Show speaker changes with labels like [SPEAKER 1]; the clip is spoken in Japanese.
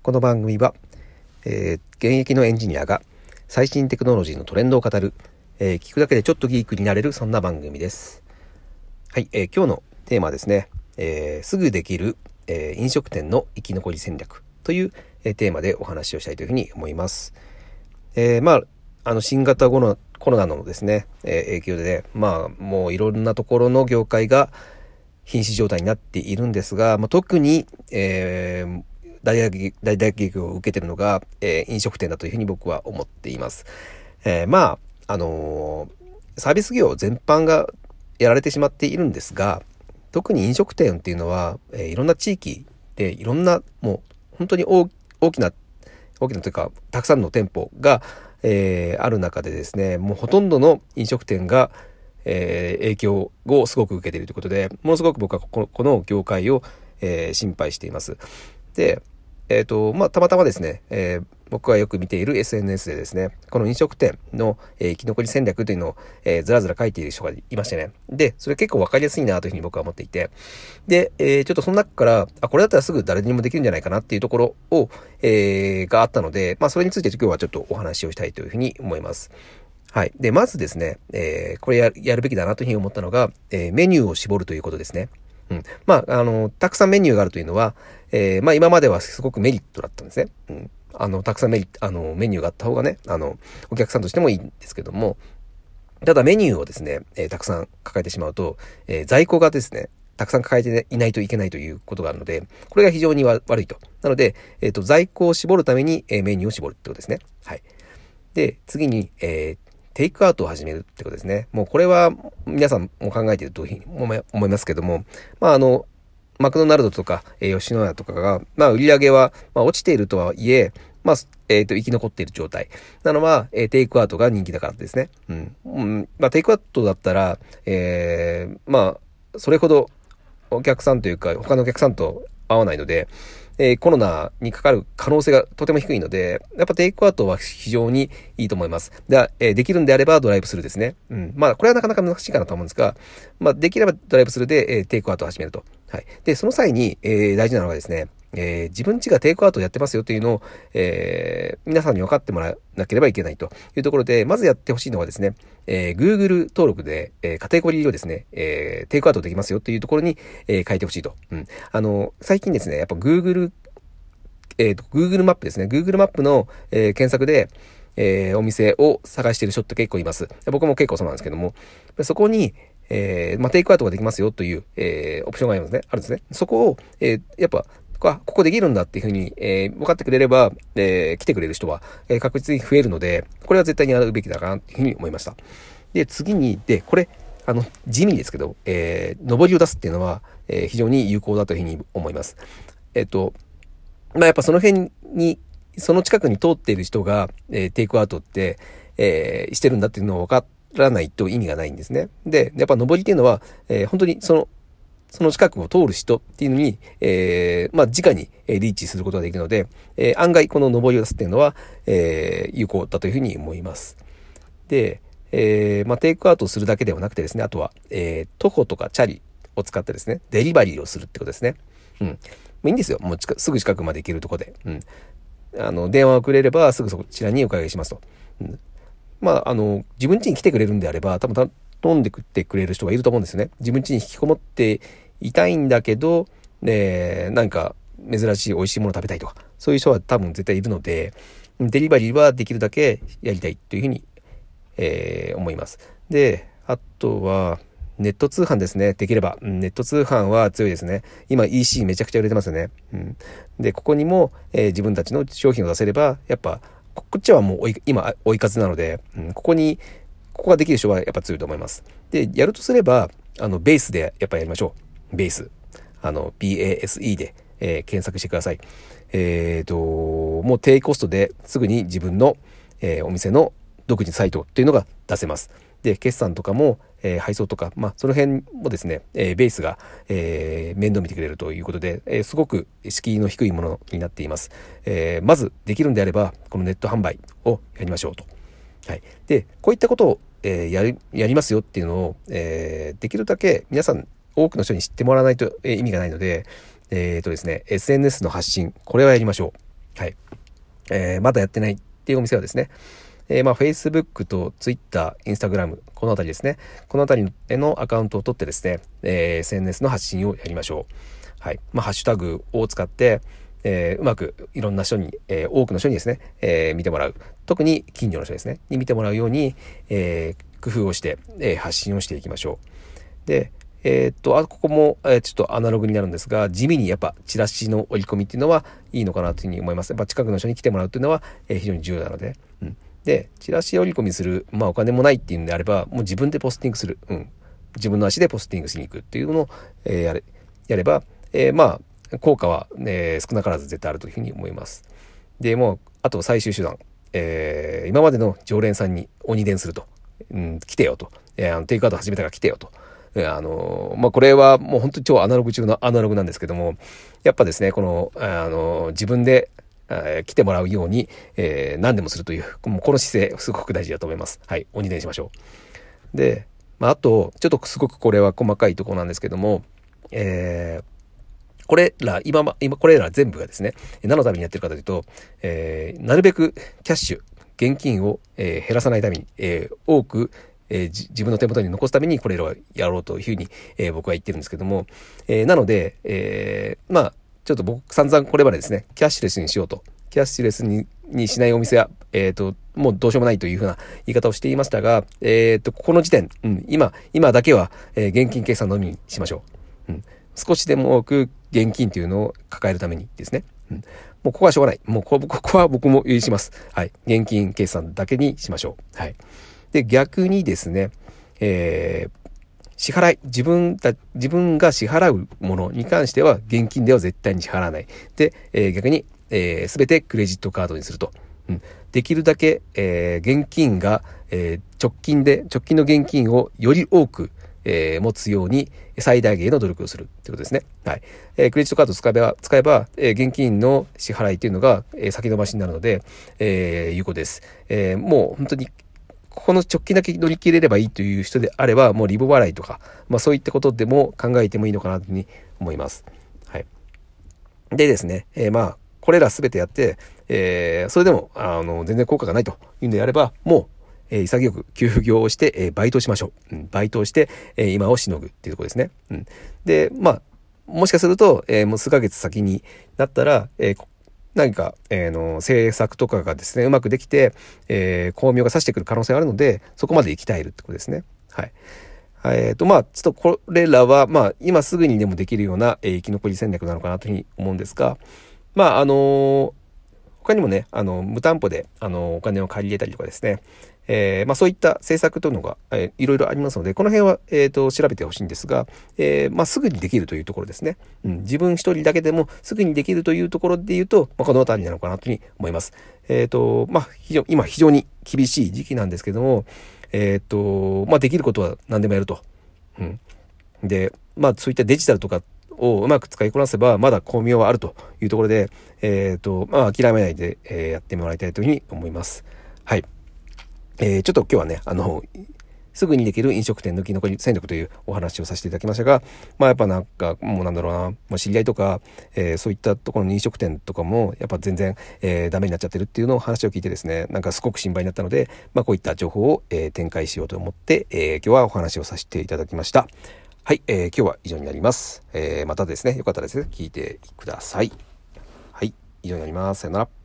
[SPEAKER 1] この番組は、えー、現役のエンジニアが最新テクノロジーのトレンドを語る、えー、聞くだけでちょっとギークになれるそんな番組です。はい、えー、今日のテーマはですね、えー、すぐできる、えー、飲食店の生き残り戦略という、えー、テーマでお話をしたいというふうに思います。えー、まあ、あの新型コロナコロナのですね、えー、影響で、ね、まあもういろんなところの業界が瀕死状態になっているんですが、まあ、特に、えー、大打撃、大打撃を受けているのが、えー、飲食店だというふうに僕は思っています。えー、まあ、あのー、サービス業全般がやられてしまっているんですが、特に飲食店っていうのは、えー、いろんな地域でいろんな、もう本当に大きな、大きなというか、たくさんの店舗が、えー、ある中でですね、もうほとんどの飲食店が、えー、影響をすごく受けているということで、ものすごく僕はこのこの業界を、えー、心配しています。で、えっ、ー、と、まあ、たまたまですね、えー、僕がよく見ている SNS でですね、この飲食店の、えー、生き残り戦略というのを、えー、ずらずら書いている人がいましてね。で、それ結構わかりやすいなというふうに僕は思っていて。で、えー、ちょっとその中から、あ、これだったらすぐ誰にもできるんじゃないかなっていうところを、えー、があったので、まあ、それについて今日はちょっとお話をしたいというふうに思います。はい。で、まずですね、えー、これややるべきだなというふうに思ったのが、えー、メニューを絞るということですね。うん。まあ、あの、たくさんメニューがあるというのは、えー、まあ今まではすごくメリットだったんですね。うん。あの、たくさんメリット、あの、メニューがあった方がね、あの、お客さんとしてもいいんですけども、ただメニューをですね、えー、たくさん抱えてしまうと、えー、在庫がですね、たくさん抱えていないといけないということがあるので、これが非常に悪いと。なので、えっ、ー、と、在庫を絞るために、えメニューを絞るってことですね。はい。で、次に、えー、テイクアウトを始めるってことですね。もうこれは皆さんも考えていると思いますけども、まああの、マクドナルドとか、えー、吉野家とかが、まあ売り上げは、まあ落ちているとはいえ、まあ、えっ、ー、と、生き残っている状態。なのは、えー、テイクアウトが人気だからですね。うん。うん、まあ、テイクアウトだったら、えー、まあ、それほどお客さんというか、他のお客さんと合わないので、えー、コロナにかかる可能性がとても低いので、やっぱテイクアウトは非常にいいと思います。で、えー、できるんであればドライブスルーですね。うん。まあ、これはなかなか難しいかなと思うんですが、まあ、できればドライブスルーで、えー、テイクアウトを始めると。はい。で、その際に、えー、大事なのがですね、えー、自分家がテイクアウトやってますよというのを、えー、皆さんに分かってもらわなければいけないというところで、まずやってほしいのはですね、えー、Google 登録で、えー、カテゴリーをですね、えー、テイクアウトできますよというところに、えー、書いてほしいと。うん。あの、最近ですね、やっぱ Google えっ、ー、と、Google マップですね。Google マップの、えー、検索で、えー、お店を探している人って結構います。僕も結構そうなんですけども、そこに、えー、まあ、テイクアウトができますよという、えー、オプションがありますね。あるんですね。そこを、えー、やっぱ、ここできるんだっていうふうに、えー、分かってくれれば、えー、来てくれる人は、えー、確実に増えるので、これは絶対にやるべきだな、というふうに思いました。で、次に、で、これ、あの、地味ですけど、えー、上りを出すっていうのは、えー、非常に有効だというふうに思います。えっ、と、まあやっぱその辺に、その近くに通っている人が、えー、テイクアウトって、えー、してるんだっていうのを分からないと意味がないんですね。で、やっぱ上りっていうのは、えー、本当にその、その近くを通る人っていうのに、えー、まあ、直にえリーチすることができるので、えー、案外この上りを出すっていうのは、えー、有効だというふうに思います。で、えー、まあ、テイクアウトするだけではなくてですね、あとは、えー、徒歩とかチャリを使ってですね、デリバリーをするってことですね。うん。いいんですよ。もうすぐ近くまで行けるとこで。うん。あの、電話をくれればすぐそちらにお伺いしますと。うん。まあ、あの、自分家に来てくれるんであれば、多分頼んでくってくれる人がいると思うんですよね。自分家に引きこもっていたいんだけど、ね、なんか珍しい美味しいもの食べたいとか、そういう人は多分絶対いるので、デリバリーはできるだけやりたいというふうに、えー、思います。で、あとは、ネット通販ですね。できれば。ネット通販は強いですね。今 EC めちゃくちゃ売れてますよね。うん、で、ここにも、えー、自分たちの商品を出せれば、やっぱ、こっちはもう今追い風なので、うん、ここに、ここができる人はやっぱ強いと思います。で、やるとすれば、あの、ベースでやっぱやりましょう。ベース。あの、BASE で、えー、検索してください。えっ、ー、と、もう低コストですぐに自分の、えー、お店の独自サイトっていうのが出せます。で、決算とかも、えー、配送とか、まあ、その辺もですね、えー、ベースが、えー、面倒見てくれるということで、えー、すごく敷居の低いものになっています。えー、まず、できるんであれば、このネット販売をやりましょうと。はい。で、こういったことを、えー、やり、やりますよっていうのを、えー、できるだけ皆さん、多くの人に知ってもらわないと、えー、意味がないので、えっ、ー、とですね、SNS の発信、これはやりましょう。はい。えー、まだやってないっていうお店はですね、えー、まあ、Facebook と Twitter、Instagram、このあたりですね。このあたりのアカウントを取ってですね、えー、SNS の発信をやりましょう。はい。まあ、ハッシュタグを使って、えー、うまくいろんな人に、えー、多くの人にですね、えー、見てもらう。特に近所の人ですね、に見てもらうように、え工夫をして、え発信をしていきましょう。で、えっと、あ、ここも、えちょっとアナログになるんですが、地味にやっぱチラシの折り込みっていうのはいいのかなというふうに思います。やっぱ近くの人に来てもらうっていうのは、え非常に重要なので。うん。で、チラシ折り込みする、まあお金もないっていうんであれば、もう自分でポスティングする。うん。自分の足でポスティングしに行くっていうのを、えやれ、やれば、えまあ、効果は、ね、少なからず絶対あるというふうに思います。で、もう、あと最終手段。えー、今までの常連さんに鬼伝すると。うん、来てよと。えー、あのテイクアウト始めたから来てよと。あのまあ、これはもう本当に超アナログ中のアナログなんですけども、やっぱですね、この、あの自分で、え、来てもらうように、えー、何でもするという、もうこの姿勢、すごく大事だと思います。はい、鬼伝しましょう。で、まあ、あと、ちょっとすごくこれは細かいところなんですけども、えー、これら、今、今、これら全部がですね、何のためにやってるかというと、えー、なるべくキャッシュ、現金を、えー、減らさないために、えー、多く、えー、自分の手元に残すためにこれらをやろうというふうに、えー、僕は言ってるんですけども、えー、なので、えー、まあ、ちょっと僕散々これまでですね、キャッシュレスにしようと。キャッシュレスににしないお店は、えっ、ー、と、もうどうしようもないというふうな言い方をしていましたが、えっ、ー、と、ここの時点、うん、今、今だけは、えー、現金計算のみにしましょう。うん、少しでも多く現金というのを抱えるためにですね。うん、もうここはしょうがない。もうここは僕も許します。はい。現金計算だけにしましょう。はい。で、逆にですね、えー、支払い、自分た、自分が支払うものに関しては現金では絶対に支払わない。で、えー、逆に、えー、全てクレジットカードにすると。うん、できるだけ、えー、現金が、えー、直近で、直近の現金をより多く、えー、持つように最大限の努力をするということですね。はい。えー、クレジットカードを使えば、使えば、えー、現金の支払いというのが、えー、先延ばしになるので、えー、有効です。えー、もう本当にここの直近だけ乗り切れればいいという人であれば、もうリボ払いとか、まあそういったことでも考えてもいいのかなというふうに思います。はい。でですね、えー、まあ、これらすべてやって、えー、それでも、あの、全然効果がないというんであれば、もう、えー、潔く休業をして、えー、バイトしましょう。うん、バイトをして、えー、今をしのぐっていうところですね。うん、で、まあ、もしかすると、えー、もう数ヶ月先になったら、えー、何か、えー、の政策とかがですね、うまくできて、えー、巧妙がさしてくる可能性があるので、そこまで行きたいるってことですね。はい。えっ、ー、と、まあ、ちょっとこれらは、まあ、今すぐにでもできるような、えー、生き残り戦略なのかなというふうに思うんですが、まあ、あのー、他にもね、あの、無担保で、あの、お金を借り入れたりとかですね、えー、まあ、そういった政策というのが、えー、いろいろありますので、この辺は、えっ、ー、と、調べてほしいんですが、えー、まあ、すぐにできるというところですね。うん、自分一人だけでもすぐにできるというところで言うと、まあ、この辺りなのかなというふうに思います。えっ、と、まあ、非常、今非常に厳しい時期なんですけども、えっ、と、まあ、できることは何でもやると。うん。で、まあ、そういったデジタルとかをうまく使いこなせば、まだ巧妙はあるというところで、えっ、と、まあ、諦めないで、え、やってもらいたいというふうに思います。はい。えー、ちょっと今日はね、あの、すぐにできる飲食店の生き残り戦略というお話をさせていただきましたが、まあやっぱなんか、もうなんだろうな、もう知り合いとか、えー、そういったところの飲食店とかも、やっぱ全然、えー、ダメになっちゃってるっていうのを話を聞いてですね、なんかすごく心配になったので、まあこういった情報を、えー、展開しようと思って、えー、今日はお話をさせていただきました。はい、えー、今日は以上になります。えー、またですね、よかったらですね、聞いてください。はい、以上になります。さよなら。